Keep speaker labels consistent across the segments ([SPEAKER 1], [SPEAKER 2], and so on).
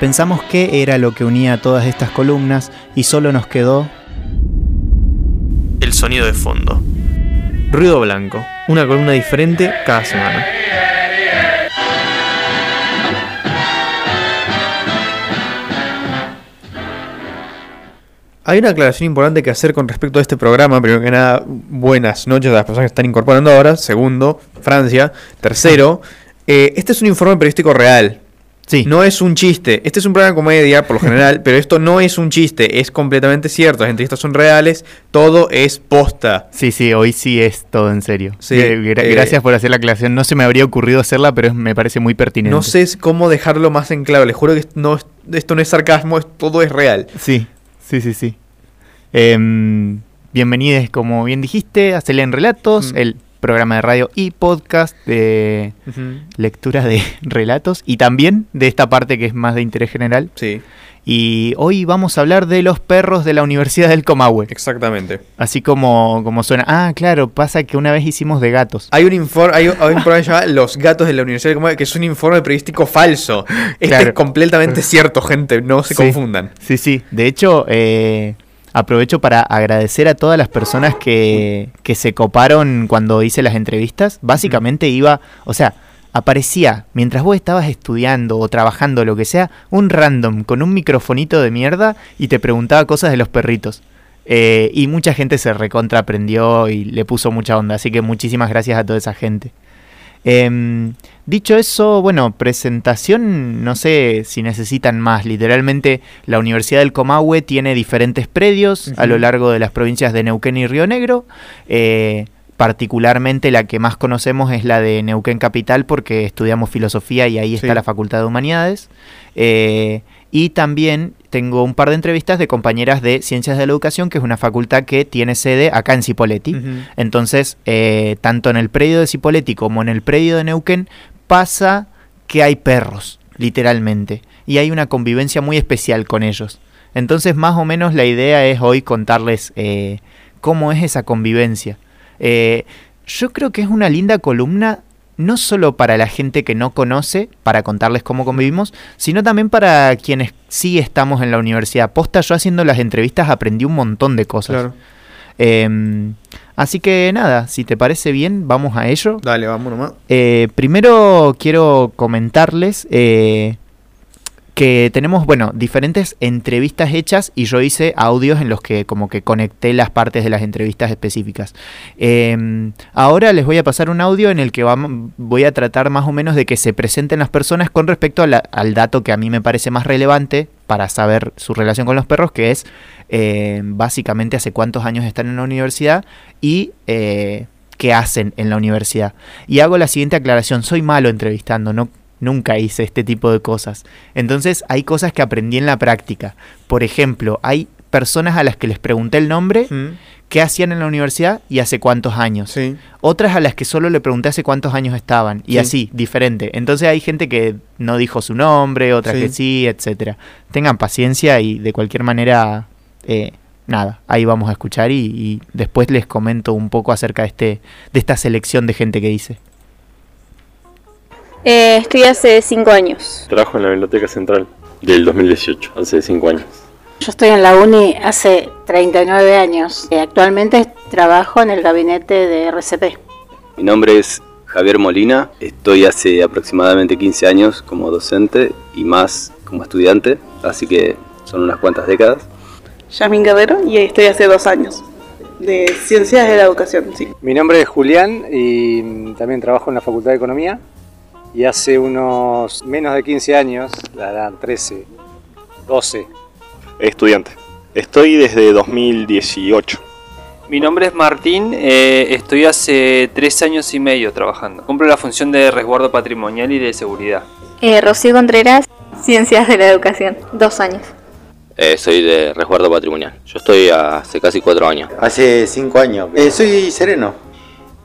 [SPEAKER 1] Pensamos qué era lo que unía todas estas columnas y solo nos quedó
[SPEAKER 2] el sonido de fondo. Ruido Blanco, una columna diferente cada semana. Hay una aclaración importante que hacer con respecto a este programa. Primero que nada, buenas noches a las personas que están incorporando ahora. Segundo, Francia. Tercero, eh, este es un informe periodístico real.
[SPEAKER 1] Sí.
[SPEAKER 2] No es un chiste. Este es un programa de comedia, por lo general, pero esto no es un chiste. Es completamente cierto. Las entrevistas son reales. Todo es posta.
[SPEAKER 1] Sí, sí, hoy sí es todo en serio.
[SPEAKER 2] Sí,
[SPEAKER 1] Eh, gra-
[SPEAKER 2] eh,
[SPEAKER 1] gracias por hacer la aclaración. No se me habría ocurrido hacerla, pero me parece muy pertinente.
[SPEAKER 2] No sé cómo dejarlo más en claro. Les juro que no, es- esto no es sarcasmo, todo es real.
[SPEAKER 1] Sí, sí, sí, sí. Em, bienvenidos, como bien dijiste, a Celén Relatos,
[SPEAKER 2] Mm.
[SPEAKER 1] el programa de radio y podcast de lectura de relatos y también de esta parte que es más de interés general.
[SPEAKER 2] Sí,
[SPEAKER 1] Y hoy vamos a hablar de los perros de la Universidad del Comahue.
[SPEAKER 2] exactamente.
[SPEAKER 1] Así como, como suena. Ah, claro, pasa que una vez hicimos de gatos.
[SPEAKER 2] Hay un informe, hay, un- hay un programa llamado Los gatos de la Universidad de Comunidad, que es un informe periodístico falso. Este
[SPEAKER 1] Claro.
[SPEAKER 2] es completamente cierto, gente, no se
[SPEAKER 1] Sí.
[SPEAKER 2] confundan.
[SPEAKER 1] Sí, sí. De hecho, eh, aprovecho para agradecer a todas las personas que, que se coparon cuando hice las entrevistas. Básicamente iba, o sea, aparecía mientras vos estabas estudiando o trabajando, lo que sea, un random con un microfonito de mierda y te preguntaba cosas de los perritos. Eh, y mucha gente se recontra aprendió y le puso mucha onda. Así que muchísimas gracias a toda esa gente. Em, dicho eso, bueno, presentación, no sé si necesitan más. Literalmente, la Universidad del Comahue tiene diferentes predios a lo largo de las provincias de Neuquén y Río Negro. Eh, particularmente la que más conocemos es la de Neuquén Capital porque estudiamos filosofía y ahí está la Facultad de Humanidades. Eh, y también tengo un par de entrevistas de compañeras de Ciencias de la Educación, que es una facultad que tiene sede acá en Cipolletti.
[SPEAKER 2] Ujú.
[SPEAKER 1] Entonces, eh, tanto en el predio de Cipolletti como en el predio de Neuquén pasa que hay perros, literalmente, y hay una convivencia muy especial con ellos. Entonces, más o menos la idea es hoy contarles eh, cómo es esa convivencia. Eh, yo creo que es una linda columna, no solo para la gente que no conoce, para contarles cómo convivimos, sino también para quienes sí estamos en la universidad. Posta, yo haciendo las entrevistas aprendí un montón de cosas.
[SPEAKER 2] Claro.
[SPEAKER 1] Em, así que nada, si te parece bien, vamos a ello.
[SPEAKER 2] Dale, vamos nomás.
[SPEAKER 1] Eh, primero quiero comentarles eh, que tenemos, bueno, diferentes entrevistas hechas y yo hice audios en los que como que conecté las partes de las entrevistas específicas. Em, ahora les voy a pasar un audio en el que voy a tratar más o menos de que se presenten las personas con respecto la- al dato que a mí me parece más relevante para saber su relación con los perros, que es eh, básicamente hace cuántos años están en la universidad y eh, qué hacen en la universidad. Y hago la siguiente aclaración, soy malo entrevistando, no, nunca hice este tipo de cosas. Entonces hay cosas que aprendí en la práctica. Por ejemplo, hay personas a las que les pregunté el nombre,
[SPEAKER 2] Mm,
[SPEAKER 1] qué hacían en la universidad y hace cuántos años.
[SPEAKER 2] Sí.
[SPEAKER 1] Otras a las que solo le pregunté hace cuántos años estaban. Y
[SPEAKER 2] Sí.
[SPEAKER 1] así, diferente. Entonces hay gente que no dijo su nombre, otras
[SPEAKER 2] Sí.
[SPEAKER 1] que sí, etcétera. Tengan paciencia y de cualquier manera, eh, nada, ahí vamos a escuchar y, y después les comento un poco acerca de, este, de esta selección de gente que dice.
[SPEAKER 3] Eh, estoy hace cinco años.
[SPEAKER 4] Trabajo en la Biblioteca Central del 2018, hace 5 años.
[SPEAKER 5] Yo estoy en la uni hace 39 años. Eh, actualmente trabajo en el gabinete de RCP.
[SPEAKER 6] Mi nombre es Javier Molina, estoy hace aproximadamente 15 años como docente y más como estudiante, así que son unas cuantas décadas.
[SPEAKER 7] Yasmin Guerrero y estoy hace dos años de Ciencias de la Educación, sí.
[SPEAKER 8] Mi nombre es Julián y también trabajo en la Facultad de Economía y hace unos menos de 15 años, la edad 13, 12,
[SPEAKER 9] estudiante. Estoy desde 2018.
[SPEAKER 10] Mi nombre es Martín, eh, estoy hace tres años y medio trabajando. Cumplo la función de resguardo patrimonial y de seguridad.
[SPEAKER 3] Eh, Rocío Contreras, Ciencias de la Educación, dos años.
[SPEAKER 6] Eh, soy de resguardo patrimonial. Yo estoy hace casi cuatro años.
[SPEAKER 11] Hace cinco años. Eh, soy sereno.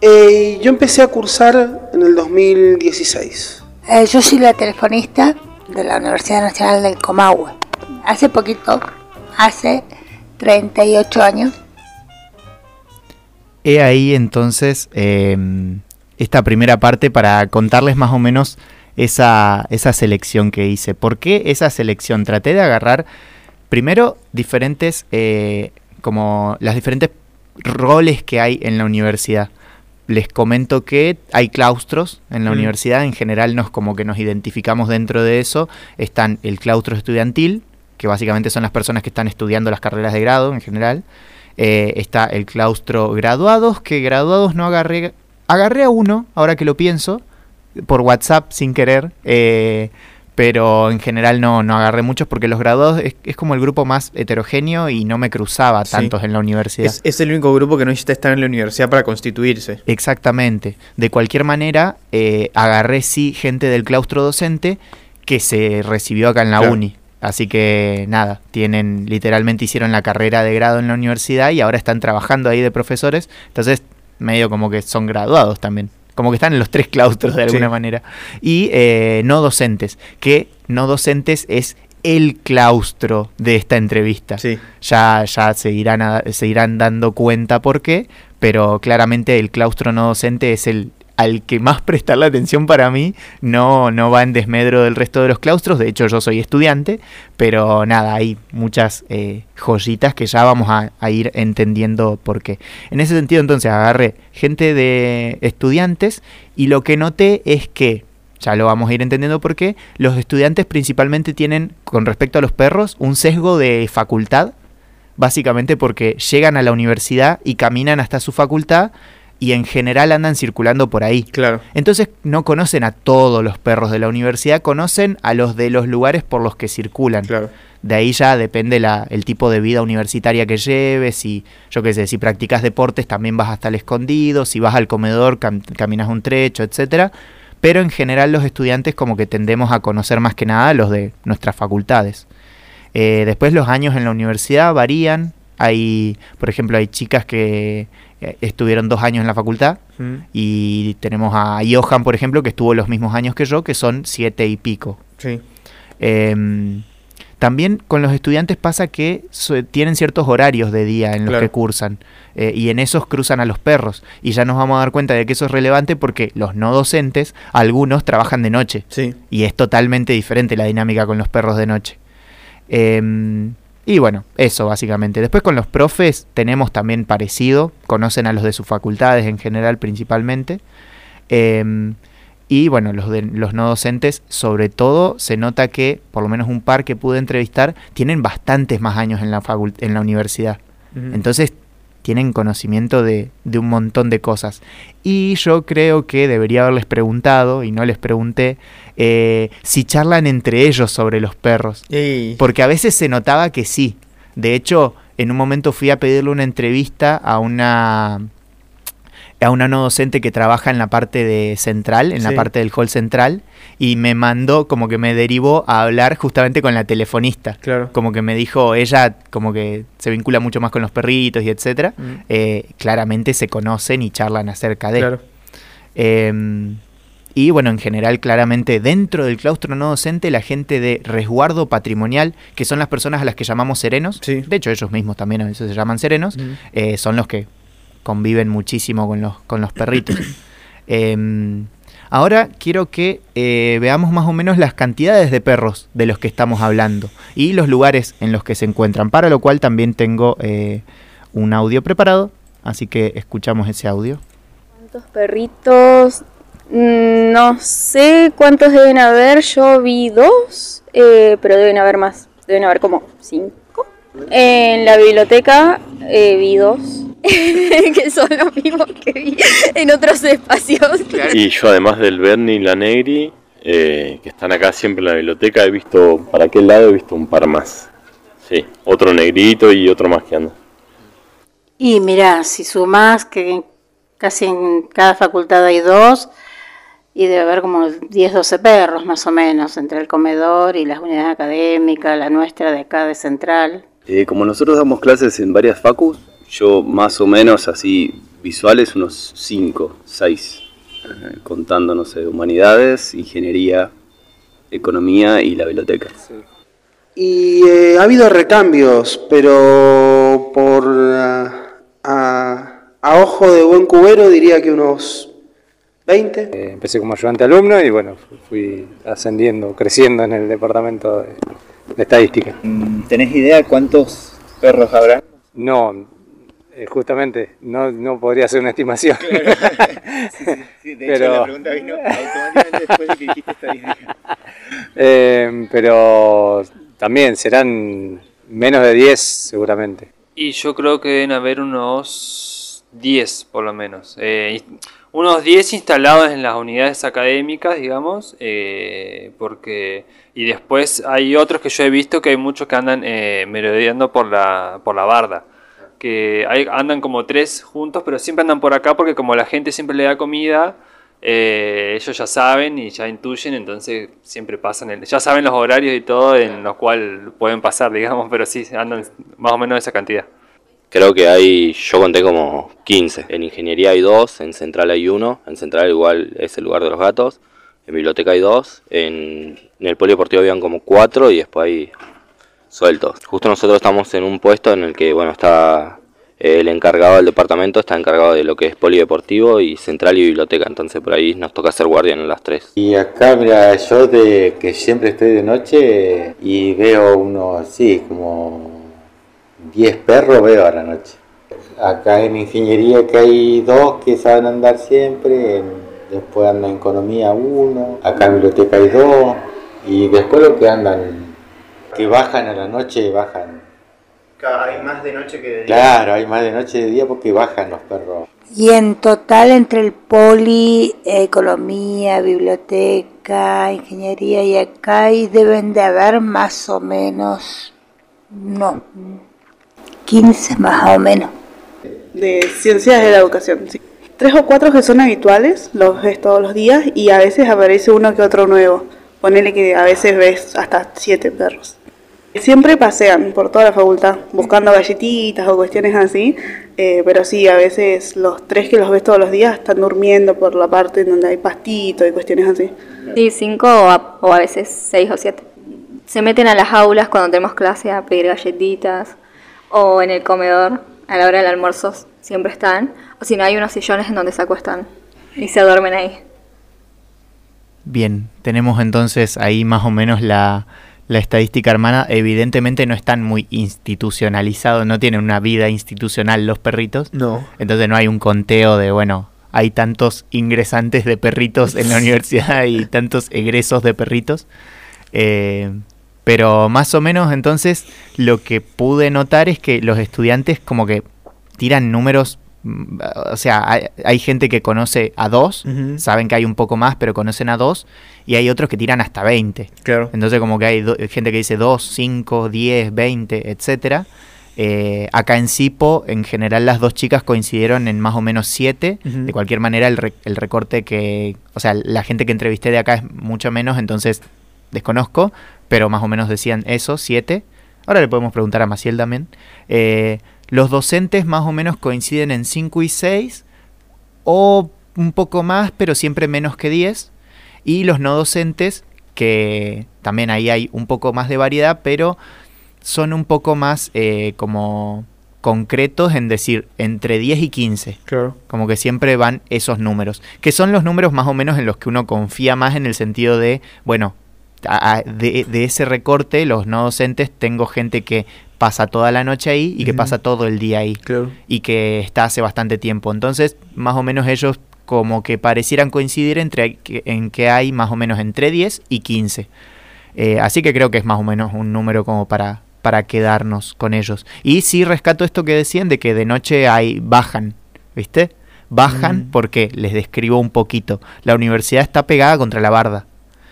[SPEAKER 12] Eh, yo empecé a cursar en el 2016.
[SPEAKER 5] Eh, yo soy la telefonista de la Universidad Nacional del Comahue. Hace poquito, hace 38 años.
[SPEAKER 1] He ahí entonces em, esta primera parte para contarles más o menos esa, esa selección que hice. ¿Por qué esa selección? Traté de agarrar primero diferentes, eh, como las diferentes roles que hay en la universidad. Les comento que hay claustros en la
[SPEAKER 2] Mm.
[SPEAKER 1] universidad, en general nos como que nos identificamos dentro de eso. Están el claustro estudiantil, que básicamente son las personas que están estudiando las carreras de grado en general. Eh, está el claustro graduados, que graduados no agarré, agarré a uno, ahora que lo pienso, por WhatsApp sin querer, eh, pero en general no, no agarré muchos porque los graduados es, es como el grupo más heterogéneo y no me cruzaba
[SPEAKER 2] Sí.
[SPEAKER 1] tantos en la universidad.
[SPEAKER 2] Es, es el único grupo que no necesita estar en la universidad para constituirse.
[SPEAKER 1] Exactamente. De cualquier manera, eh, agarré sí gente del claustro docente que se recibió acá en la
[SPEAKER 2] Claro.
[SPEAKER 1] uni. Así que nada, tienen, literalmente hicieron la carrera de grado en la universidad y ahora están trabajando ahí de profesores. Entonces, medio como que son graduados también. Como que están en los tres claustros de alguna
[SPEAKER 2] Sí.
[SPEAKER 1] manera. Y eh, no docentes, que no docentes es el claustro de esta entrevista. Ya, ya se, irán a- se irán dando cuenta por qué, pero claramente el claustro no docente es el al que más prestar la atención para mí, no, no va en desmedro del resto de los claustros, de hecho yo soy estudiante, pero nada, hay muchas eh, joyitas que ya vamos a, a ir entendiendo por qué. En ese sentido entonces agarré gente de estudiantes y lo que noté es que, ya lo vamos a ir entendiendo por qué, los estudiantes principalmente tienen, con respecto a los perros, un sesgo de facultad, básicamente porque llegan a la universidad y caminan hasta su facultad y en general andan circulando por ahí.
[SPEAKER 2] Claro.
[SPEAKER 1] Entonces no conocen a todos los perros de la universidad, conocen a los de los lugares por los que circulan. De ahí ya depende la, el tipo de vida universitaria que lleves, si, yo qué sé, si practicas deportes también vas hasta el escondido, si vas al comedor cam- caminas un trecho, etcétera. Pero en general los estudiantes como que tendemos a conocer más que nada los de nuestras facultades. Eh, después los años en la universidad varían. Hay, por ejemplo, hay chicas que eh, estuvieron dos años en la facultad
[SPEAKER 2] Mm.
[SPEAKER 1] y tenemos a Johan, por ejemplo, que estuvo los mismos años que yo, que son siete y pico.
[SPEAKER 2] Sí.
[SPEAKER 1] Em, también con los estudiantes pasa que tienen ciertos horarios de día en los
[SPEAKER 2] Claro.
[SPEAKER 1] que cursan eh, y en esos cruzan a los perros y ya nos vamos a dar cuenta de que eso es relevante porque los no docentes, algunos trabajan de noche
[SPEAKER 2] Sí.
[SPEAKER 1] y es totalmente diferente la dinámica con los perros de noche. Em, y bueno, eso básicamente. Después con los profes tenemos también parecido, conocen a los de sus facultades en general principalmente. Em, y bueno, los, de, los no docentes, sobre todo, se nota que, por lo menos un par que pude entrevistar, tienen bastantes más años en la, en la universidad. Entonces, tienen conocimiento de, de un montón de cosas. Y yo creo que debería haberles preguntado, y no les pregunté, eh, si charlan entre ellos sobre los perros.
[SPEAKER 2] Ey.
[SPEAKER 1] Porque a veces se notaba que sí. De hecho, en un momento fui a pedirle una entrevista a una a una no docente que trabaja en la parte de central, en la
[SPEAKER 2] Sí.
[SPEAKER 1] parte del hall central, y me mandó, como que me derivó a hablar justamente con la telefonista.
[SPEAKER 2] Claro.
[SPEAKER 1] Como que me dijo, ella como que se vincula mucho más con los perritos y etcétera.
[SPEAKER 2] Mm.
[SPEAKER 1] Eh, claramente se conocen y charlan acerca de.
[SPEAKER 2] Claro.
[SPEAKER 1] Em, y bueno, en general, claramente dentro del claustro no docente, la gente de resguardo patrimonial, que son las personas a las que llamamos serenos, de hecho ellos mismos también a veces se llaman serenos,
[SPEAKER 2] Ujú.
[SPEAKER 1] eh, son los que conviven muchísimo con los, con los perritos. Em, ahora quiero que eh, veamos más o menos las cantidades de perros de los que estamos hablando y los lugares en los que se encuentran, para lo cual también tengo eh, un audio preparado, así que escuchamos ese audio.
[SPEAKER 13] ¿Cuántos perritos? Mm, No sé cuántos deben haber, yo vi dos, eh, pero deben haber más, deben haber como cinco. En la biblioteca eh, vi dos, que son los mismos que vi en otros espacios.
[SPEAKER 4] Y yo además del Bernie y la Negri, eh, que están acá siempre en la biblioteca, he visto, para aquel lado he visto un par más. Sí, otro negrito y otro más que anda.
[SPEAKER 5] Y mira, si sumás que casi en cada facultad hay dos, y debe haber como 10, 12 perros más o menos, entre el comedor y las unidades académicas, la nuestra de acá de Central.
[SPEAKER 6] Eh, como nosotros damos clases en varias facus, yo más o menos así visuales unos 5, 6, contando, no sé, humanidades, ingeniería, economía y la biblioteca.
[SPEAKER 12] Y eh, ha habido recambios, pero por a, a ojo de buen cubero diría que unos 20.
[SPEAKER 8] Eh, empecé como ayudante alumno y bueno, fui ascendiendo, creciendo en el departamento de, de estadística.
[SPEAKER 11] ¿Tenés idea cuántos perros habrá?
[SPEAKER 8] No, eh, justamente, no, no podría hacer una estimación.
[SPEAKER 11] Sí, de
[SPEAKER 8] Pero-
[SPEAKER 11] hecho la pregunta vino automáticamente después de que dijiste estadística.
[SPEAKER 8] Eh, pero también serán menos de 10 seguramente.
[SPEAKER 10] Y yo creo que deben haber unos 10 por lo menos. Eh, unos 10 instalados en las unidades académicas, digamos, eh, porque y después hay otros que yo he visto que hay muchos que andan eh, merodeando por la, por la barda. Que hay, andan como tres juntos, pero siempre andan por acá porque como la gente siempre le da comida, eh, ellos ya saben y ya intuyen, entonces siempre pasan, el- ya saben los horarios y todo en los cuales pueden pasar, digamos, pero sí, andan más o menos esa cantidad.
[SPEAKER 14] Creo que hay, yo conté como 15. En ingeniería hay dos, en central hay uno. En central igual es el lugar de los gatos. En biblioteca hay dos. En, en el polideportivo habían como cuatro y después hay sueltos. Justo nosotros estamos en un puesto en el que, bueno, está el encargado del departamento, está encargado de lo que es polideportivo y central y biblioteca. Entonces por ahí nos toca ser guardián en las tres.
[SPEAKER 11] Y acá, mira, yo de que siempre estoy de noche y veo unos, sí, como 10 perros veo a la noche. Acá en ingeniería que hay dos que saben andar siempre, después anda en economía uno, acá en biblioteca hay dos, y después lo que andan, que bajan a la noche, bajan.
[SPEAKER 1] Hay más de noche que de
[SPEAKER 11] Claro, hay más de noche y de día porque bajan los perros.
[SPEAKER 5] Y en total entre el poli, economía, biblioteca, ingeniería y acá y deben de haber más o menos, no, 15 más o menos.
[SPEAKER 7] de ciencias de la educación. sí. Tres o cuatro que son habituales, los ves todos los días y a veces aparece uno que otro nuevo. Ponele que a veces ves hasta siete perros. Siempre pasean por toda la facultad buscando galletitas o cuestiones así, eh, pero sí, a veces los tres que los ves todos los días están durmiendo por la parte donde hay pastito y cuestiones así.
[SPEAKER 13] Sí, cinco o a, o a veces seis o siete. Se meten a las aulas cuando tenemos clase a pedir galletitas o en el comedor a la hora del almuerzo siempre están. O si no, hay unos sillones en donde se acuestan y se duermen ahí.
[SPEAKER 1] Bien, tenemos entonces ahí más o menos la, la estadística hermana. Evidentemente no están muy institucionalizados, no tienen una vida institucional los perritos.
[SPEAKER 2] No.
[SPEAKER 1] Entonces no hay un conteo de, bueno, hay tantos ingresantes de perritos en la universidad y tantos egresos de perritos. Eh, pero más o menos entonces lo que pude notar es que los estudiantes como que tiran números, o sea, hay, hay gente que conoce a dos, saben que hay un poco más, pero conocen a dos, y hay otros que tiran hasta 20.
[SPEAKER 2] Claro.
[SPEAKER 1] Entonces como que hay gente que dice 2, 5, 10, 20, etcétera. Eh, acá en Cipo, en general, las dos chicas coincidieron en más o menos 7.
[SPEAKER 2] Ujú.
[SPEAKER 1] De cualquier manera, el, re- el recorte que. O sea, la gente que entrevisté de acá es mucho menos, entonces desconozco, pero más o menos decían eso, 7. Ahora le podemos preguntar a Maciel también. Eh, los docentes más o menos coinciden en 5 y 6, o un poco más, pero siempre menos que 10. Y los no docentes, que también ahí hay un poco más de variedad, pero son un poco más eh, como concretos en decir entre 10 y 15.
[SPEAKER 2] Claro.
[SPEAKER 1] Como que siempre van esos números. Que son los números más o menos en los que uno confía más en el sentido de, bueno, a- a- de, de ese recorte, los no docentes, tengo gente que pasa toda la noche ahí y que pasa todo el día ahí.
[SPEAKER 2] Claro.
[SPEAKER 1] Y que está hace bastante tiempo. Entonces, más o menos ellos como que parecieran coincidir entre en que hay más o menos entre 10 y 15. Eh, así que creo que es más o menos un número como para, para quedarnos con ellos. Y sí rescato esto que decían de que de noche hay bajan, ¿viste? Bajan
[SPEAKER 2] Mm.
[SPEAKER 1] porque les describo un poquito. La universidad está pegada contra la barda.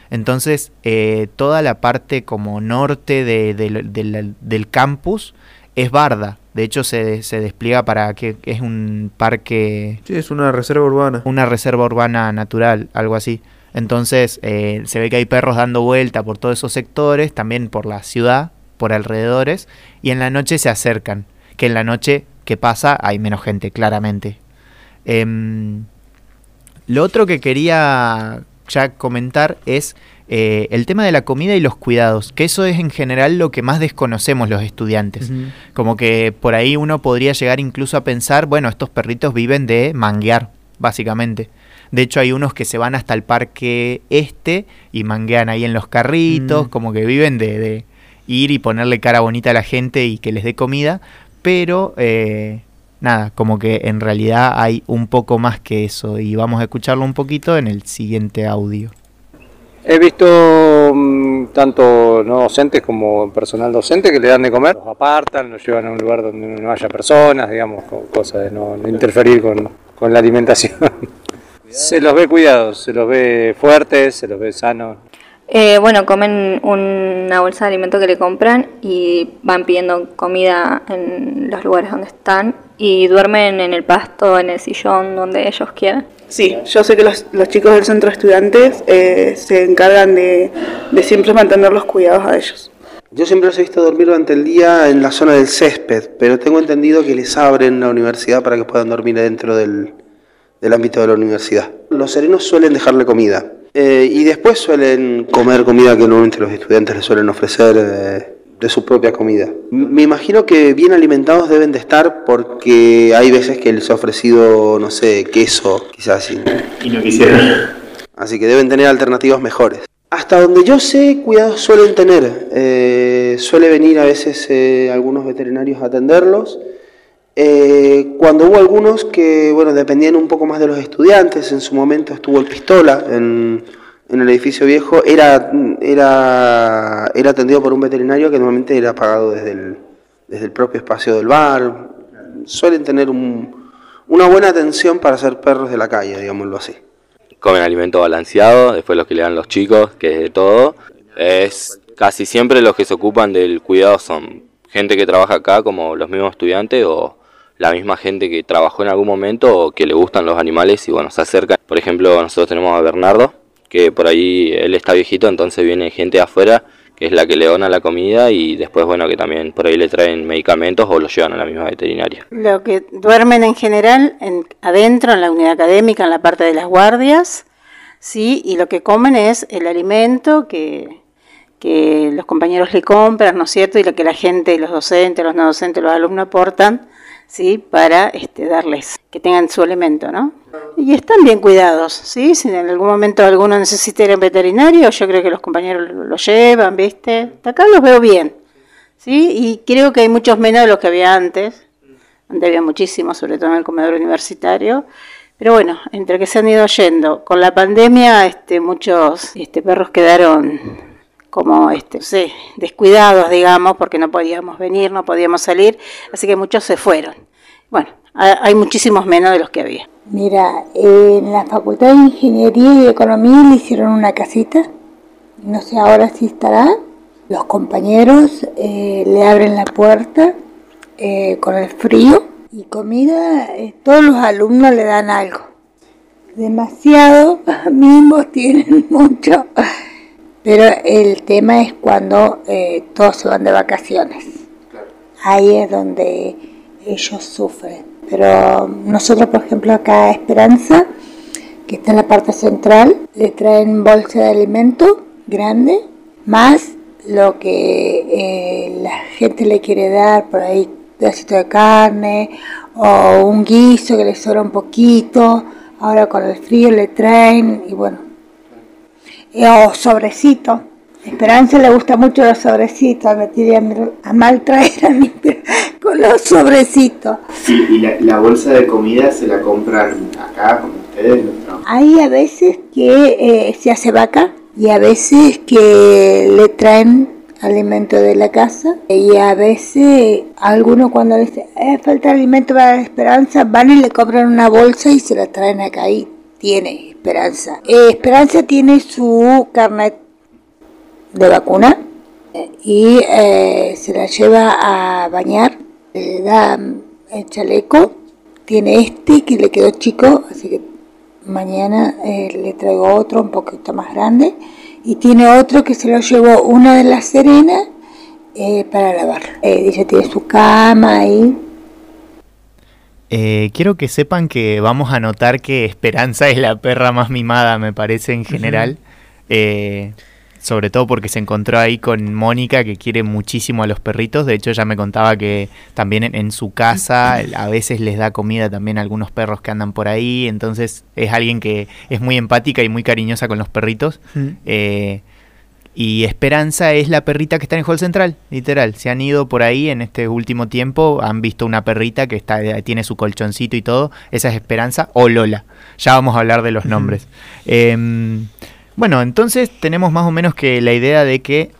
[SPEAKER 1] Entonces, eh, toda la parte como norte de- de lo- del- del campus es barda. De hecho, se, se despliega para que es un parque
[SPEAKER 2] Sí, es una reserva urbana.
[SPEAKER 1] una reserva urbana natural, algo así. Entonces eh, se ve que hay perros dando vuelta por todos esos sectores, también por la ciudad, por alrededores, y en la noche se acercan. Que en la noche que pasa hay menos gente, claramente. Em, lo otro que quería ya comentar es eh, el tema de la comida y los cuidados, que eso es en general lo que más desconocemos los estudiantes. Como que por ahí uno podría llegar incluso a pensar, bueno, estos perritos viven de manguear, básicamente. De hecho, hay unos que se van hasta el parque este y manguean ahí en los carritos,
[SPEAKER 2] Mm.
[SPEAKER 1] como que viven de, de ir y ponerle cara bonita a la gente y que les dé comida. Pero eh, nada, como que en realidad hay un poco más que eso. Y vamos a escucharlo un poquito en el siguiente audio.
[SPEAKER 8] He visto mm, tanto no docentes como personal docente que le dan de comer, los apartan, los llevan a un lugar donde no haya personas, digamos, co- cosa de no, no interferir con, con la alimentación. se los ve cuidados, se los ve fuertes, se los ve sanos.
[SPEAKER 13] Eh, bueno, comen una bolsa de alimento que le compran y van pidiendo comida en los lugares donde están y duermen en el pasto, en el sillón, donde ellos quieran.
[SPEAKER 7] Sí, yo sé que los, los chicos del centro de estudiantes eh, se encargan de, de siempre mantener los cuidados a ellos.
[SPEAKER 12] Yo siempre los he visto dormir durante el día en la zona del césped, pero tengo entendido que les abren la universidad para que puedan dormir dentro del, del ámbito de la universidad. Los serenos suelen dejarle comida eh, y después suelen comer comida que normalmente los estudiantes les suelen ofrecer eh, de su propia comida. Me imagino que bien alimentados deben de estar porque hay veces que les ha ofrecido, no sé, queso, quizás. Y,
[SPEAKER 1] Y no quisieron.
[SPEAKER 12] Así que deben tener alternativas mejores. Hasta donde yo sé, cuidados suelen tener. Eh, suele venir a veces eh, algunos veterinarios a atenderlos. Eh, cuando hubo algunos que, bueno, dependían un poco más de los estudiantes, en su momento estuvo el Pistola en, en el edificio viejo, era, era, era atendido por un veterinario que normalmente era pagado desde el, desde el propio espacio del bar. Suelen tener un- una buena atención para ser perros de la calle, digámoslo así.
[SPEAKER 14] comen alimento balanceado, después los que le dan los chicos, que es de todo. Es casi siempre los que se ocupan del cuidado son gente que trabaja acá, como los mismos estudiantes o la misma gente que trabajó en algún momento o que le gustan los animales y bueno, se acercan. Por ejemplo, nosotros tenemos a Bernardo, que por ahí él está viejito, entonces viene gente de afuera que es la que le dona la comida y después bueno que también por ahí le traen medicamentos o lo llevan a la misma veterinaria.
[SPEAKER 5] Lo que duermen en general en, adentro, en la unidad académica, en la parte de las guardias, sí, y lo que comen es el alimento que, que los compañeros le compran, ¿no es cierto? Y lo que la gente, los docentes, los no docentes, los alumnos aportan, sí, para este, darles, que tengan su alimento, ¿no? Y están bien cuidados, ¿sí? Si en algún momento alguno necesita ir a un veterinario, yo creo que los compañeros lo, llevan, ¿viste? Acá los veo bien, ¿sí? Y creo que hay muchos menos de los que había antes. Antes había muchísimos, sobre todo en el comedor universitario. Pero bueno, entre que se han ido yendo, con la pandemia este, muchos este, perros quedaron como este, no sé, descuidados, digamos, porque no podíamos venir, no podíamos salir, así que muchos se fueron. Bueno, ha- hay muchísimos menos de los que había.
[SPEAKER 15] Mira, en la Facultad de Ingeniería y Economía le hicieron una casita. No sé ahora si estará. Los compañeros eh, le abren la puerta eh, con el frío y comida. eh, todos los alumnos le dan algo. Demasiado mimos tienen mucho. Pero el tema es cuando eh, todos se van de vacaciones. Ahí es donde ellos sufren. Pero nosotros, por ejemplo, acá a Esperanza, que está en la parte central, le traen bolsa de alimento grande, más lo que eh, la gente le quiere dar, por ahí pedacito de carne o un guiso que le sobra un poquito. Ahora con el frío le traen y bueno, o sobrecito. Esperanza le gusta mucho los sobrecitos, me tiré a, mal traer a mí con los sobrecitos.
[SPEAKER 1] Sí, y la, la bolsa de comida se la compran acá con ustedes. trabajadores?
[SPEAKER 15] Hay a veces que eh, se hace vaca y a veces que le traen alimento de la casa y a veces algunos cuando les dice, "Eh, falta alimento para la esperanza, van y le compran una bolsa y se la traen acá y tiene esperanza. Eh, esperanza tiene su carnet de vacuna eh, y eh, se la lleva a bañar, le da el chaleco, tiene este que le quedó chico, así que mañana eh, le traigo otro un poquito más grande y tiene otro que se lo llevó una de las serenas eh, para lavar. Dice tiene su cama ahí.
[SPEAKER 1] Eh, quiero que sepan que vamos a notar que Esperanza es la perra más mimada, me parece, en general. Eh, sobre todo porque se encontró ahí con Mónica que quiere muchísimo a los perritos. De hecho, ella me contaba que también en, en su casa a veces les da comida también a algunos perros que andan por ahí. Entonces es alguien que es muy empática y muy cariñosa con los perritos. Eh, y Esperanza es la perrita que está en el hall central, literal. Se han ido por ahí en este último tiempo, han visto una perrita que está, tiene su colchoncito y todo. Esa es Esperanza o Lola. Ya vamos a hablar de los nombres. Em, bueno, entonces tenemos más o menos que la idea de que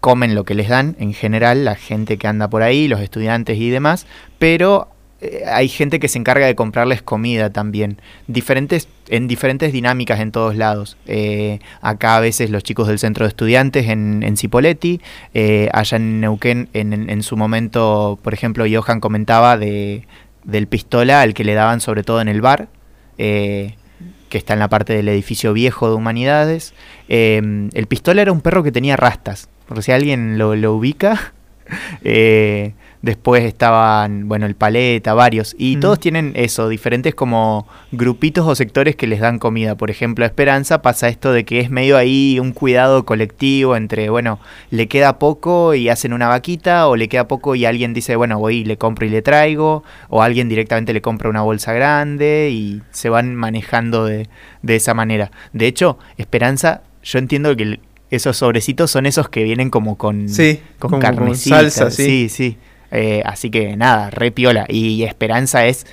[SPEAKER 1] comen lo que les dan en general, la gente que anda por ahí, los estudiantes y demás, pero eh, hay gente que se encarga de comprarles comida también, diferentes, en diferentes dinámicas en todos lados. Eh, acá a veces los chicos del centro de estudiantes en, en Cipoletti, eh, allá en Neuquén en, su momento, por ejemplo, Johan comentaba de, del pistola al que le daban sobre todo en el bar. que está en la parte del edificio viejo de Humanidades. El pistola era un perro que tenía rastas, por si alguien lo, lo ubica. Eh, después estaban, bueno, el paleta, varios. Y
[SPEAKER 2] Mm.
[SPEAKER 1] todos tienen eso, diferentes como grupitos o sectores que les dan comida. Por ejemplo, a Esperanza pasa esto de que es medio ahí un cuidado colectivo entre, bueno, le queda poco y hacen una vaquita, o le queda poco y alguien dice, bueno, voy y le compro y le traigo, o alguien directamente le compra una bolsa grande y se van manejando de, de esa manera. De hecho, Esperanza, yo entiendo que el- esos sobrecitos son esos que vienen como con,
[SPEAKER 2] Sí,
[SPEAKER 1] con
[SPEAKER 2] con salsa, sí.
[SPEAKER 1] sí, sí. Eh, así que nada, re piola. Y Esperanza es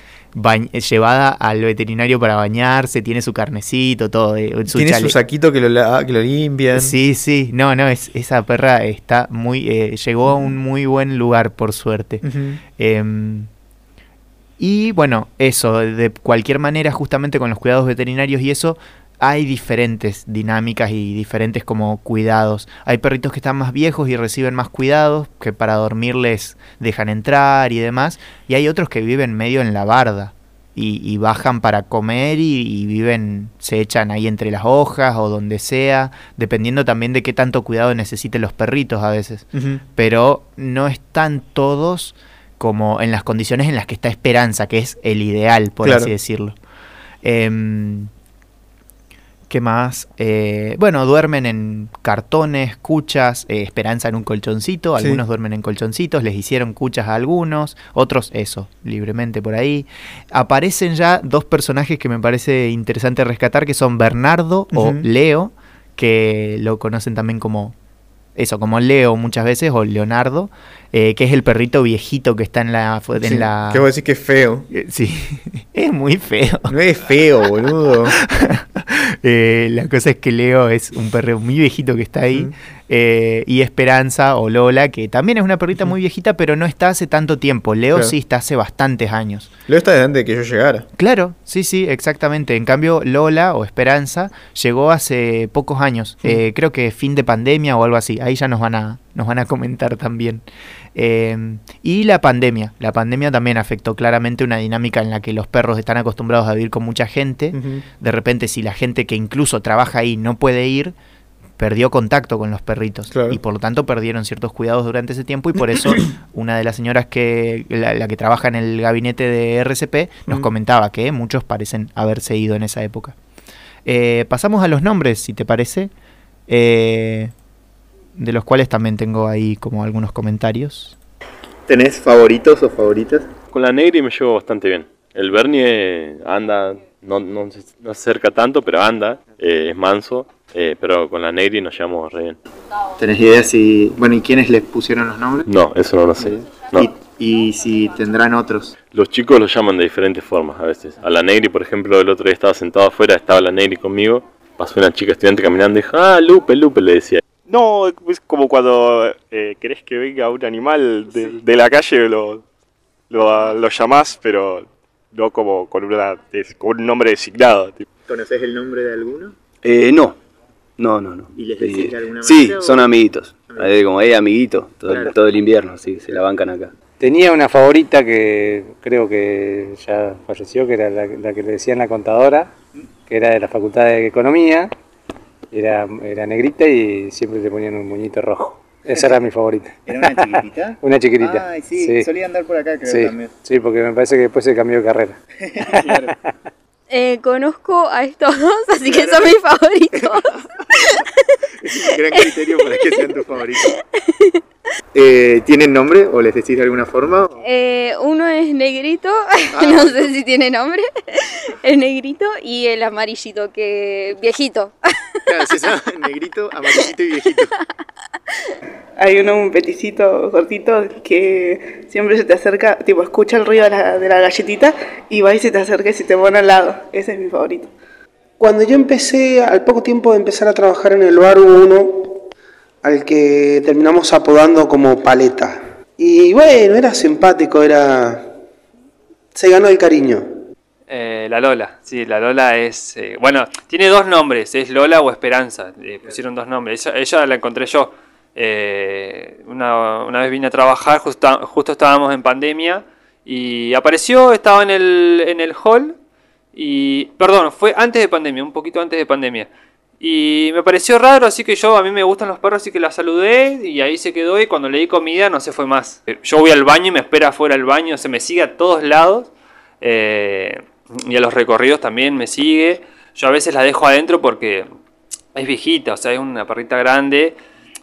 [SPEAKER 1] llevada al veterinario para bañarse, tiene su carnecito, todo. eh, su
[SPEAKER 2] Tiene
[SPEAKER 1] chale-
[SPEAKER 2] su saquito que lo, que lo limpian.
[SPEAKER 1] Sí, sí, no, no, es, esa perra está muy, eh, llegó a un muy buen lugar por suerte. Em, y bueno, eso, de cualquier manera, justamente con los cuidados veterinarios y eso, hay diferentes dinámicas y diferentes como cuidados. Hay perritos que están más viejos y reciben más cuidados, que para dormir les dejan entrar y demás. Y hay otros que viven medio en la barda y, y bajan para comer y, y viven, se echan ahí entre las hojas o donde sea, dependiendo también de qué tanto cuidado necesiten los perritos a veces pero no están todos como en las condiciones en las que está Esperanza, que es el ideal, por
[SPEAKER 2] Claro.
[SPEAKER 1] así decirlo. Em, ¿Qué más? Eh, bueno, duermen en cartones, cuchas, eh, Esperanza en un colchoncito,
[SPEAKER 2] Sí.
[SPEAKER 1] algunos duermen en colchoncitos, les hicieron cuchas a algunos, otros eso, libremente por ahí. Aparecen ya dos personajes que me parece interesante rescatar, que son Bernardo o. Leo, que lo conocen también como eso, como Leo muchas veces, o Leonardo, eh, que es el perrito viejito que está en la... En
[SPEAKER 2] Sí,
[SPEAKER 1] la
[SPEAKER 2] ¿Qué voy a decir que es feo?
[SPEAKER 1] Eh, Sí, es muy feo.
[SPEAKER 2] No es feo, boludo.
[SPEAKER 1] Eh, la cosa es que Leo es un perro muy viejito que está ahí. Eh, y Esperanza o Lola, que también es una perrita muy viejita, pero no está hace tanto tiempo. Leo
[SPEAKER 2] Claro.
[SPEAKER 1] sí está hace bastantes años.
[SPEAKER 2] Leo está desde antes de que yo llegara.
[SPEAKER 1] Claro, sí, sí, exactamente. En cambio, Lola o Esperanza llegó hace pocos años. Creo que fin de pandemia o algo así. Ahí ya nos van a, nos van a comentar también. Eh, y la pandemia. La pandemia también afectó claramente una dinámica en la que los perros están acostumbrados a vivir con mucha gente. De repente, si la gente que incluso trabaja ahí no puede ir, perdió contacto con los perritos
[SPEAKER 2] Claro.
[SPEAKER 1] y por lo tanto perdieron ciertos cuidados durante ese tiempo y por eso una de las señoras que la, la que trabaja en el gabinete de RCP nos
[SPEAKER 2] Mm.
[SPEAKER 1] comentaba que muchos parecen haberse ido en esa época. Eh, pasamos a los nombres, si te parece, eh, de los cuales también tengo ahí como algunos comentarios.
[SPEAKER 2] ¿Tenés favoritos o favoritas?
[SPEAKER 4] Con la Negri me llevo bastante bien. El Bernie anda, no, no, se- no se acerca tanto, pero anda, eh, es manso, eh, pero con la Negri nos llevamos re bien.
[SPEAKER 1] ¿Tenés idea si... Bueno, ¿y quiénes les pusieron los nombres?
[SPEAKER 4] No, eso no lo sé. No.
[SPEAKER 1] Y, y si tendrán otros.
[SPEAKER 4] Los chicos lo llaman de diferentes formas a veces. A la Negri, por ejemplo, el otro día estaba sentado afuera, estaba la Negri conmigo, pasó una chica estudiante caminando y dijo, ah, Lupe, Lupe, le decía.
[SPEAKER 9] No, es como cuando eh, querés que venga un animal de, de la calle, lo, lo, lo llamás, pero no como con, una, es- con un nombre designado. tipo.
[SPEAKER 1] ¿Conoces el nombre de alguno?
[SPEAKER 6] Eh, no, no, no, no.
[SPEAKER 1] ¿Y les
[SPEAKER 6] Eh,
[SPEAKER 1] decís de alguna
[SPEAKER 6] sí,
[SPEAKER 1] manera o-
[SPEAKER 6] son amiguitos. Eh, como, eh, amiguito, todo,
[SPEAKER 1] Claro.
[SPEAKER 6] todo el invierno, sí, se la bancan acá.
[SPEAKER 8] Tenía una favorita que creo que ya falleció, que era la, la que le decían la contadora, que era de la Facultad de Economía. Era, era negrita y siempre le ponían un moñito rojo. Esa era mi favorita.
[SPEAKER 1] ¿Era una chiquitita?
[SPEAKER 8] Una chiquitita.
[SPEAKER 1] Ay, sí, solía andar por acá, creo
[SPEAKER 8] sí,
[SPEAKER 1] también.
[SPEAKER 8] sí, porque me parece que después se cambió de carrera.
[SPEAKER 13] Eh, conozco a estos dos, así que son mis favoritos.
[SPEAKER 2] es un gran criterio para que sean tus favoritos. Eh, ¿Tienen nombre o les decís de alguna forma?
[SPEAKER 13] Eh, uno es negrito,
[SPEAKER 2] Ah.
[SPEAKER 13] no sé si tiene nombre, es negrito y el amarillito, que viejito.
[SPEAKER 2] Claro, se llama negrito, amarillito y viejito.
[SPEAKER 7] Hay uno, un peticito cortito que siempre se te acerca, tipo, escucha el ruido de la, de la galletita y va y se te acerca y se te pone al lado. Ese es mi favorito.
[SPEAKER 12] Cuando yo empecé, al poco tiempo de empezar a trabajar en el bar, hubo uno al que terminamos apodando como paleta. Y bueno, era simpático, era... Se ganó el cariño.
[SPEAKER 10] Eh, la Lola, sí, la Lola es. eh, bueno, tiene dos nombres, es Lola o Esperanza. Pusieron dos nombres. Ella, la encontré yo. Eh, una, una vez vine a trabajar, justo estábamos en pandemia y apareció, estaba en el, en el hall. Y. Perdón, fue antes de pandemia, un poquito antes de pandemia. Y me pareció raro, así que yo, a mí me gustan los perros, así que la saludé y ahí se quedó y cuando le di comida no se fue más. Yo voy al baño y me espera afuera del baño, se me sigue a todos lados. eh, y a los recorridos también me sigue. Yo a veces la dejo adentro porque es viejita, o sea, es una perrita grande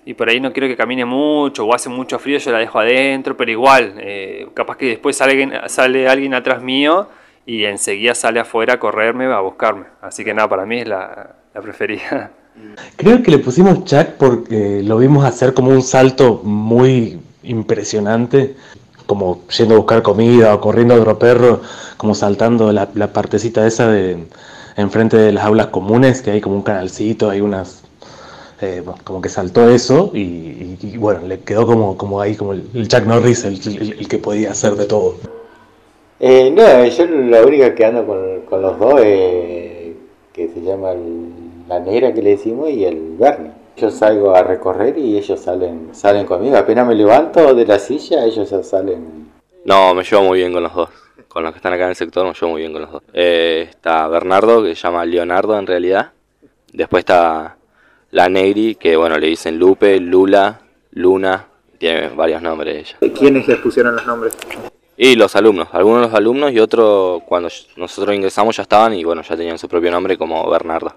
[SPEAKER 10] y por ahí no quiero que camine mucho o hace mucho frío, yo la dejo adentro, pero igual, eh, capaz que después sale alguien, atrás mío y enseguida sale afuera a correrme, a buscarme. Así que nada, para mí es la, la preferida.
[SPEAKER 16] Creo que le pusimos Chuck porque lo vimos hacer como un salto muy impresionante, como yendo a buscar comida o corriendo a otro perro, como saltando la, la partecita esa de enfrente de las aulas comunes, que hay como un canalcito, hay unas... eh, como que saltó eso y, bueno, le quedó como, como ahí, como el, Chuck Norris, el que podía hacer de todo.
[SPEAKER 11] Eh, no, yo la única que ando con, con los dos es que se llama el- la negra que le decimos y el Bernie. Yo salgo a recorrer y ellos salen, salen conmigo. Apenas me levanto de la silla, ellos ya salen.
[SPEAKER 14] No, me llevo muy bien con los dos. Con los que están acá en el sector me llevo muy bien con los dos. Eh, está Bernardo, que se llama Leonardo en realidad. Después está la Negri, que bueno, le dicen Lupe, Lula, Luna. Tiene varios nombres ella.
[SPEAKER 2] ¿Quiénes les pusieron los nombres?
[SPEAKER 14] Y los alumnos, algunos de los alumnos y otros cuando nosotros ingresamos ya estaban y bueno, ya tenían su propio nombre como Bernardo.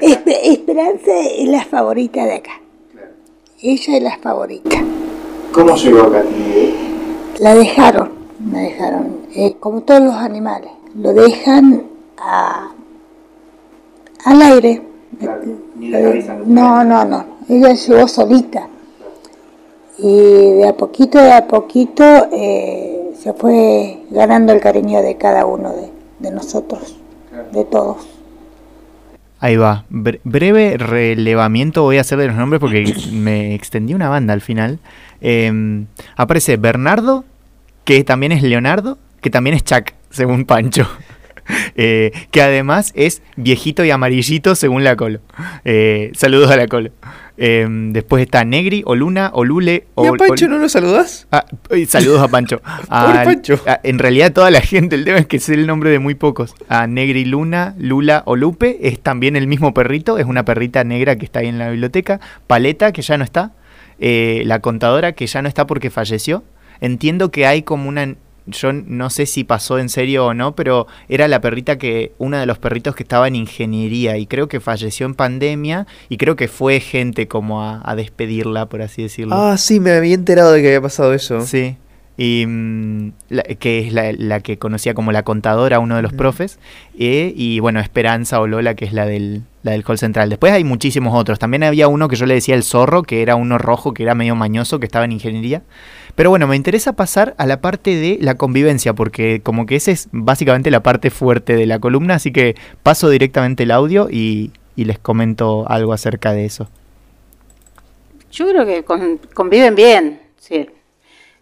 [SPEAKER 15] Espe- Esperanza es la favorita de acá. Ella es la favorita.
[SPEAKER 2] ¿Cómo llegó acá?
[SPEAKER 15] La dejaron, la dejaron, eh, como todos los animales, lo dejan a- al aire. No, no, no, ella llegó solita. Y de a poquito, de a poquito eh, se fue ganando el cariño de cada uno de, de nosotros, de todos.
[SPEAKER 1] Ahí va. Bre- breve relevamiento voy a hacer de los nombres porque me extendí una banda al final. Eh, aparece Bernardo, que también es Leonardo, que también es Chuck, según Pancho. Eh, que además es viejito y amarillito según la colo. Eh, saludos a la colo. Eh, después está Negri, o Luna, o Lule.
[SPEAKER 2] ¿Y a
[SPEAKER 1] o-
[SPEAKER 2] Pancho no lo saludás?
[SPEAKER 1] Ah, uy, saludos a Pancho. A-
[SPEAKER 2] Pancho.
[SPEAKER 1] a- en realidad toda la gente, el tema es que es el nombre de muy pocos. A Negri Luna, Lula o Lupe es también el mismo perrito, es una perrita negra que está ahí en la biblioteca. Paleta, que ya no está. Eh, la contadora, que ya no está porque falleció. Entiendo que hay como una... Yo no sé si pasó en serio o no, pero era la perrita que, uno de los perritos que estaba en ingeniería y creo que falleció en pandemia y creo que fue gente como a, a despedirla, por así decirlo.
[SPEAKER 2] Ah, sí, me había enterado de que había pasado eso.
[SPEAKER 1] Sí. Y mm, la- que es la, la que conocía como la contadora, uno de los profes. eh, y bueno, Esperanza o Lola, que es la del, la del call central. Después hay muchísimos otros. También había uno que yo le decía el zorro, que era uno rojo, que era medio mañoso, que estaba en ingeniería. Pero bueno, me interesa pasar a la parte de la convivencia, porque como que esa es básicamente la parte fuerte de la columna, así que paso directamente el audio y, les comento algo acerca de eso.
[SPEAKER 5] Yo creo que con- conviven bien, sí.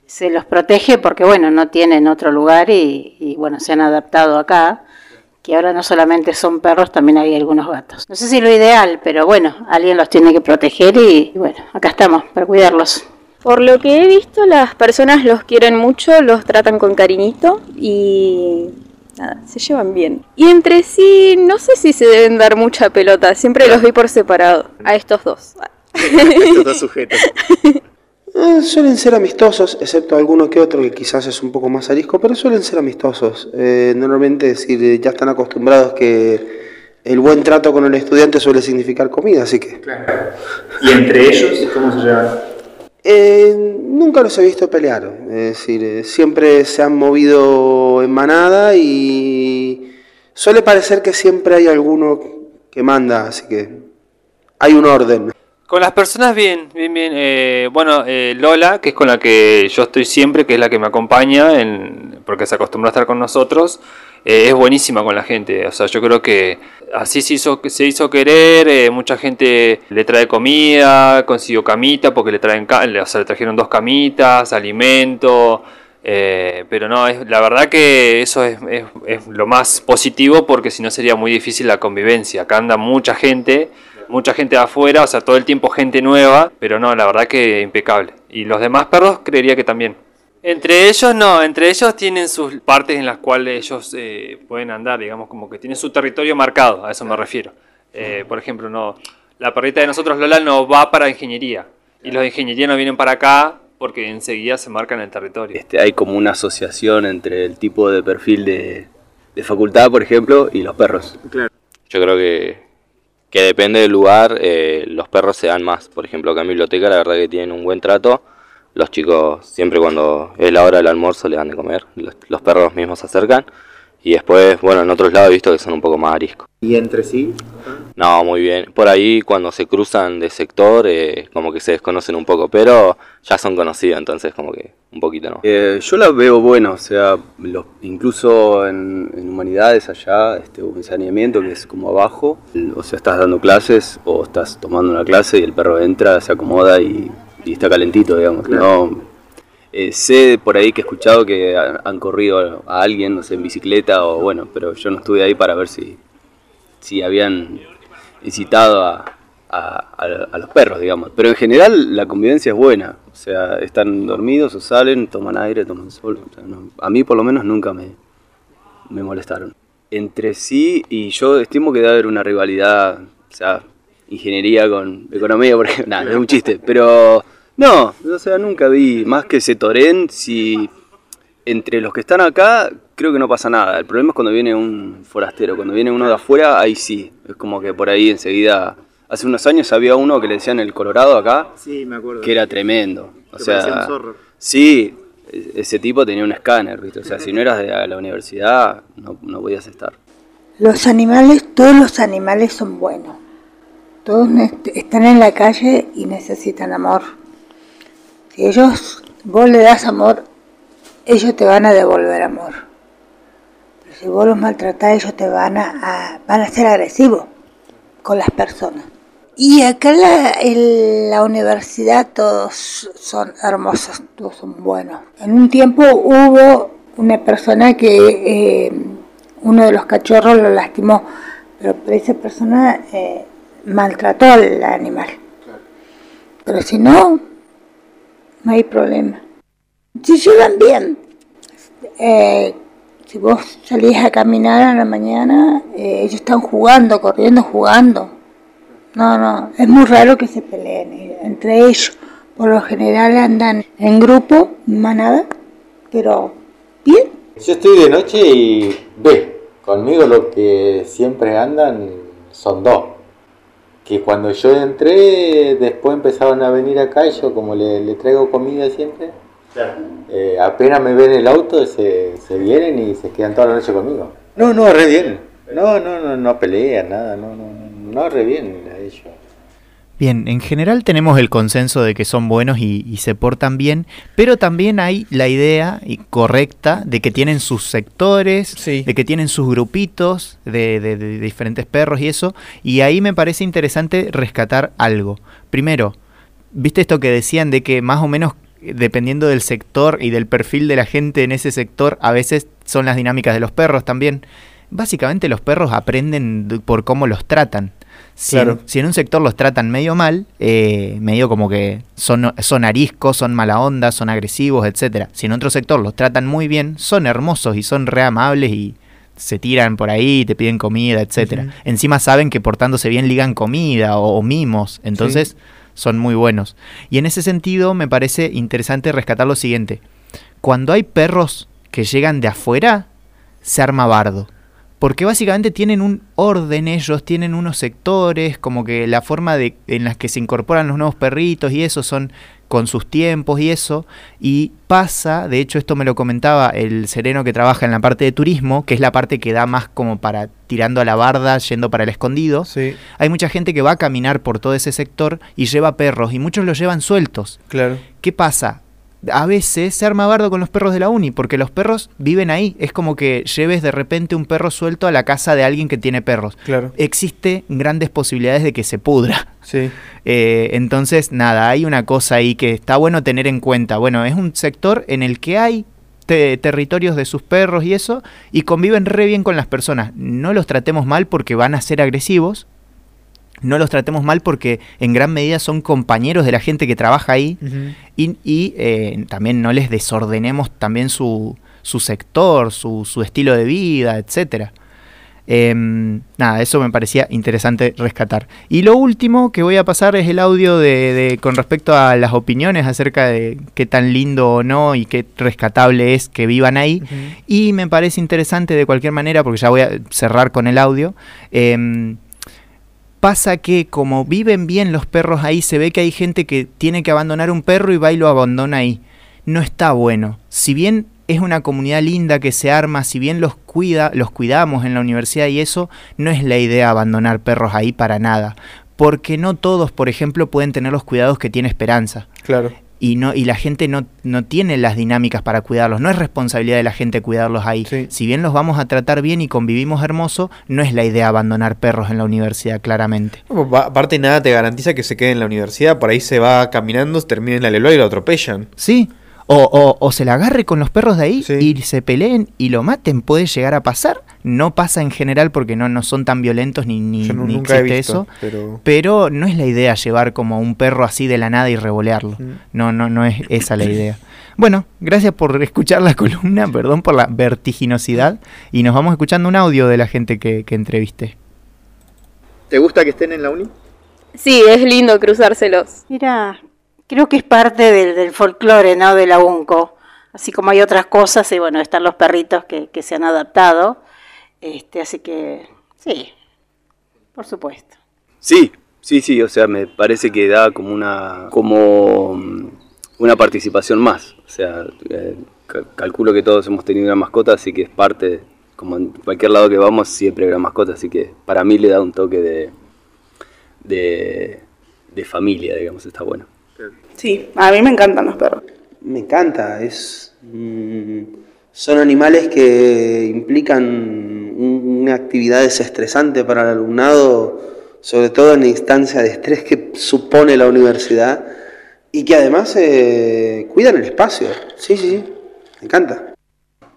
[SPEAKER 5] se los protege porque, bueno, no tienen otro lugar y, bueno, se han adaptado acá, que ahora no solamente son perros, también hay algunos gatos. No sé si lo ideal, pero bueno, alguien los tiene que proteger y bueno, acá estamos para cuidarlos.
[SPEAKER 13] Por lo que he visto, las personas los quieren mucho, los tratan con cariñito y nada, se llevan bien. Y entre sí, no sé si se deben dar mucha pelota, siempre los vi por separado, a estos dos.
[SPEAKER 2] Estos dos sujetos.
[SPEAKER 12] Eh, suelen ser amistosos, excepto alguno que otro que quizás es un poco más arisco, pero suelen ser amistosos. Eh, normalmente, es decir, eh, ya están acostumbrados que el buen trato con el estudiante suele significar comida, así que...
[SPEAKER 1] ¿Y entre ellos cómo se llevan?
[SPEAKER 12] Eh, nunca los he visto pelear, es decir, eh, siempre se han movido en manada y suele parecer que siempre hay alguno que manda, así que hay un orden.
[SPEAKER 10] Con las personas bien, bien, bien. Eh, bueno, eh, Lola, que es con la que yo estoy siempre, que es la que me acompaña, en, porque se acostumbra a estar con nosotros, eh, es buenísima con la gente. O sea, yo creo que así se hizo, se hizo querer, eh, mucha gente le trae comida, consiguió camita, porque le traen, o sea, le trajeron dos camitas, alimento. eh, pero no, es, la verdad que eso es, es- es lo más positivo porque si no sería muy difícil la convivencia. Acá anda mucha gente, mucha gente de afuera, o sea, todo el tiempo gente nueva, pero no, la verdad que impecable. Y los demás perros creería que también. Entre ellos no, entre ellos tienen sus partes en las cuales ellos eh, pueden andar, digamos, como que tienen su territorio marcado, a eso me refiero. Eh, por ejemplo, no, la perrita de nosotros Lola no va para ingeniería y los de ingeniería no vienen para acá porque enseguida se marcan el territorio.
[SPEAKER 6] Este, hay como una asociación entre el tipo de perfil de, de facultad, por ejemplo, y los perros.
[SPEAKER 14] Yo creo que, que depende del lugar, eh, los perros se dan más. Por ejemplo, acá en biblioteca la verdad que tienen un buen trato. Los chicos siempre cuando es la hora del almuerzo le dan de comer. Los, los perros mismos se acercan. Y después, bueno, en otros lados he visto que son un poco más ariscos.
[SPEAKER 1] ¿Y entre sí?
[SPEAKER 14] No, muy bien. Por ahí cuando se cruzan de sector, eh, como que se desconocen un poco, pero ya son conocidos, entonces como que un poquito no.
[SPEAKER 6] Eh, yo la veo buena, o sea, los- incluso en, en humanidades allá, este, en saneamiento, que es como abajo, o sea, estás dando clases o estás tomando una clase y el perro entra, se acomoda y, y está calentito, digamos. No, eh, sé por ahí que he escuchado que ha- han corrido a alguien, no sé, en bicicleta o bueno, pero yo no estuve ahí para ver si, si habían incitado a, a- a- a los perros, digamos. Pero en general la convivencia es buena. O sea, están dormidos o salen, toman aire, toman sol. O sea, no- a mí por lo menos nunca me, me molestaron. Entre sí, y yo estimo que debe haber una rivalidad, o sea, ingeniería con economía, por ejemplo. Nada, es un chiste. Pero no, o sea, nunca vi más que se toren si entre los que están acá creo que no pasa nada. El problema es cuando viene un forastero, cuando viene uno de afuera, ahí sí. Es como que por ahí enseguida. Hace unos años había uno que le decían el Colorado acá,
[SPEAKER 1] Sí, me acuerdo.
[SPEAKER 6] que era tremendo. O sea,
[SPEAKER 1] un zorro.
[SPEAKER 6] sí, e- ese tipo tenía un escáner, ¿viste? O sea, si no eras de la universidad, no, no podías estar.
[SPEAKER 15] Los animales, todos los animales son buenos. Todos están en la calle y necesitan amor. Si ellos, vos le das amor, ellos te van a devolver amor. Pero si vos los maltratás, ellos te van a, a- van a ser agresivos con las personas. Y acá en la, en la universidad todos son hermosos, todos son buenos. En un tiempo hubo una persona que eh, uno de los cachorros lo lastimó, pero esa persona eh, maltrató al animal. Pero si no, no hay problema. Se llevan bien. Eh, si vos salís a caminar a la mañana, eh, ellos están jugando, corriendo, jugando. No, no, es muy raro que se peleen eh, entre ellos. Por lo general andan en grupo, manada, pero bien.
[SPEAKER 11] Yo estoy de noche y ve, conmigo lo que siempre andan son dos. Que cuando yo entré, después empezaron a venir acá y yo como le, le traigo comida siempre, eh, apenas me ven el auto se, se vienen y se quedan toda la noche conmigo. No, no, re bien. No, no, no, no pelean, nada, no, no, no, no, re bien.
[SPEAKER 1] Bien, en general tenemos el consenso de que son buenos y, y se portan bien, pero también hay la idea correcta de que tienen sus sectores, de que tienen sus grupitos de, de- de diferentes perros y eso, y ahí me parece interesante rescatar algo. Primero, ¿viste esto que decían de que más o menos dependiendo del sector y del perfil de la gente en ese sector, a veces son las dinámicas de los perros también? Básicamente los perros aprenden de- por cómo los tratan. Si,
[SPEAKER 2] Claro.
[SPEAKER 1] en, si en un sector los tratan medio mal, eh, medio como que son, son ariscos, son mala onda, son agresivos, etcétera. Si en otro sector los tratan muy bien, son hermosos y son re amables y se tiran por ahí, te piden comida, etcétera.
[SPEAKER 2] Ujú.
[SPEAKER 1] Encima saben que portándose bien ligan comida o, o mimos, entonces son muy buenos. Y en ese sentido me parece interesante rescatar lo siguiente. Cuando hay perros que llegan de afuera, se arma bardo. Porque básicamente tienen un orden ellos, tienen unos sectores, como que la forma de, en las que se incorporan los nuevos perritos y eso son con sus tiempos y eso, y pasa, de hecho esto me lo comentaba el sereno que trabaja en la parte de turismo, que es la parte que da más como para tirando a la barda, yendo para el escondido, hay mucha gente que va a caminar por todo ese sector y lleva perros, y muchos los llevan sueltos.
[SPEAKER 2] Claro.
[SPEAKER 1] ¿Qué pasa? A veces se arma bardo con los perros de la uni, porque los perros viven ahí. Es como que lleves de repente un perro suelto a la casa de alguien que tiene perros.
[SPEAKER 2] Claro.
[SPEAKER 1] Existe grandes posibilidades de que se pudra.
[SPEAKER 2] Sí.
[SPEAKER 1] Eh, entonces, nada, hay una cosa ahí que está bueno tener en cuenta. Bueno, es un sector en el que hay territorios de sus perros y eso, y conviven re bien con las personas. No los tratemos mal porque van a ser agresivos, no los tratemos mal porque en gran medida son compañeros de la gente que trabaja ahí y, eh, también no les desordenemos también su, su sector, su, su, estilo de vida, etcétera. Em, nada, eso me parecía interesante rescatar. Y lo último que voy a pasar es el audio de, con respecto a las opiniones acerca de qué tan lindo o no y qué rescatable es que vivan ahí. Y me parece interesante de cualquier manera, porque ya voy a cerrar con el audio. Em, pasa que como viven bien los perros ahí, se ve que hay gente que tiene que abandonar un perro y va y lo abandona ahí. No está bueno. Si bien es una comunidad linda que se arma, si bien los cuida, los cuidamos en la universidad y eso, no es la idea abandonar perros ahí para nada. Porque no todos, por ejemplo, pueden tener los cuidados que tiene Esperanza.
[SPEAKER 2] Claro
[SPEAKER 1] y no y la gente no, no tiene las dinámicas para cuidarlos. No es responsabilidad de la gente cuidarlos ahí. Si bien los vamos a tratar bien y convivimos hermoso, no es la idea abandonar perros en la universidad, claramente.
[SPEAKER 2] aparte nada te garantiza que se quede en la universidad, por ahí se va caminando, termina en la Leloa y lo atropellan.
[SPEAKER 1] Sí. O, o, se la agarre con los perros de ahí y se peleen y lo maten, puede llegar a pasar. No pasa en general porque no, no son tan violentos ni, ni, existe eso. Pero... no es la idea llevar como un perro así de la nada y revolearlo. No, no, no es esa la idea. Bueno, gracias por escuchar la columna, perdón por la vertiginosidad. Y nos vamos escuchando un audio de la gente que, que entrevisté.
[SPEAKER 2] ¿Te gusta que estén en la uni?
[SPEAKER 13] Sí, es lindo cruzárselos.
[SPEAKER 5] Mira, creo que es parte del, del folclore, ¿no? De la UNCO. Así como hay otras cosas, y bueno, están los perritos que, que se han adaptado. Este, así que, sí, por supuesto.
[SPEAKER 6] Sí, sí, sí, o sea, me parece que da como una, como mm, una participación más. O sea, eh, calculo que todos hemos tenido una mascota, así que es parte, como en cualquier lado que vamos, siempre hay una mascota, así que para mí le da un toque de, de, de familia, digamos, está bueno.
[SPEAKER 7] Sí, a mí me encantan los perros.
[SPEAKER 12] Me encanta, es mm, son animales que implican una actividad desestresante para el alumnado, sobre todo en la instancia de estrés que supone la universidad y que además eh, cuidan el espacio. Sí, sí, sí, me encanta.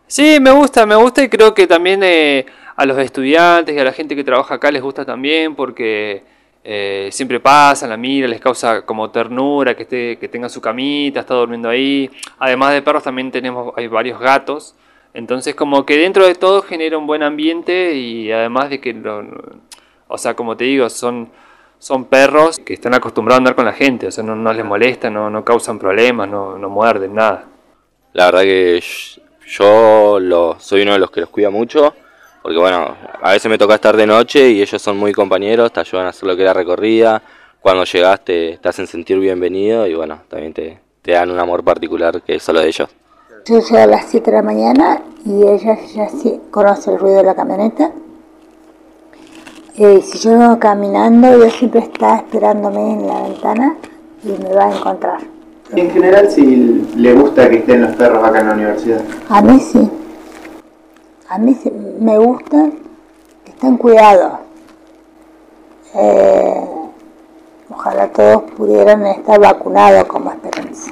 [SPEAKER 10] Sí, me gusta, me gusta y creo que también eh, a los estudiantes y a la gente que trabaja acá les gusta también porque eh, siempre pasan, la mira, les causa como ternura que, esté, que tenga su camita, está durmiendo ahí. Además de perros también tenemos, hay varios gatos. Entonces como que dentro de todo genera un buen ambiente y además de que, o sea, como te digo, son, son perros que están acostumbrados a andar con la gente, o sea, no, no les molesta, no, no causan problemas, no, no muerden, nada.
[SPEAKER 14] La verdad que yo lo, soy uno de los que los cuida mucho porque bueno, a veces me toca estar de noche y ellos son muy compañeros, te ayudan a hacer lo que es la recorrida, cuando llegaste te, hacen sentir bienvenido y bueno, también te, te dan un amor particular que es solo de ellos.
[SPEAKER 15] Yo llego a las 7 de la mañana y ella ya conoce el ruido de la camioneta. Eh, si yo vengo caminando, ella siempre está esperándome en la ventana y me va a encontrar.
[SPEAKER 2] En general, si le gusta que estén los perros acá en la universidad.
[SPEAKER 15] A mí sí. A mí me gusta que estén cuidados. Eh, ojalá todos pudieran estar vacunados como esperanza.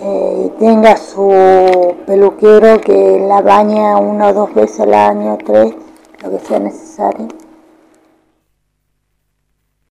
[SPEAKER 15] Eh, y tenga su peluquero que la baña una o dos veces al año, tres, lo que sea necesario.